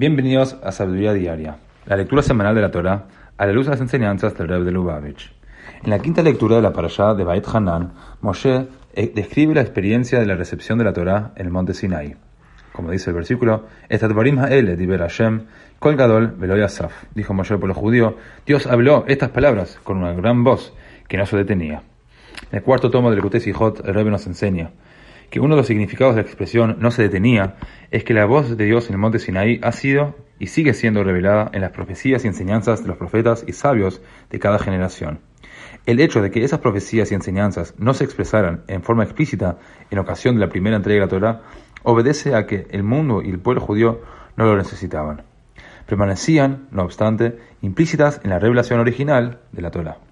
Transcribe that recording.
Bienvenidos a Sabiduría Diaria, la lectura semanal de la Torah a la luz de las enseñanzas del Rebbe de Lubavitch. En la quinta lectura de la parashá de Bait Hanan, Moshe eh, describe la experiencia de la recepción de la Torah en el monte Sinai. Como dice el versículo, kol gadol. Dijo Moshe por los judíos, Dios habló estas palabras con una gran voz que no se detenía. En el cuarto tomo del Lekutei Sijot, el Rebbe nos enseña que uno de los significados de la expresión no se detenía es que la voz de Dios en el monte Sinaí ha sido y sigue siendo revelada en las profecías y enseñanzas de los profetas y sabios de cada generación. El hecho de que esas profecías y enseñanzas no se expresaran en forma explícita en ocasión de la primera entrega de la Torah obedece a que el mundo y el pueblo judío no lo necesitaban. Permanecían, no obstante, implícitas en la revelación original de la Torah.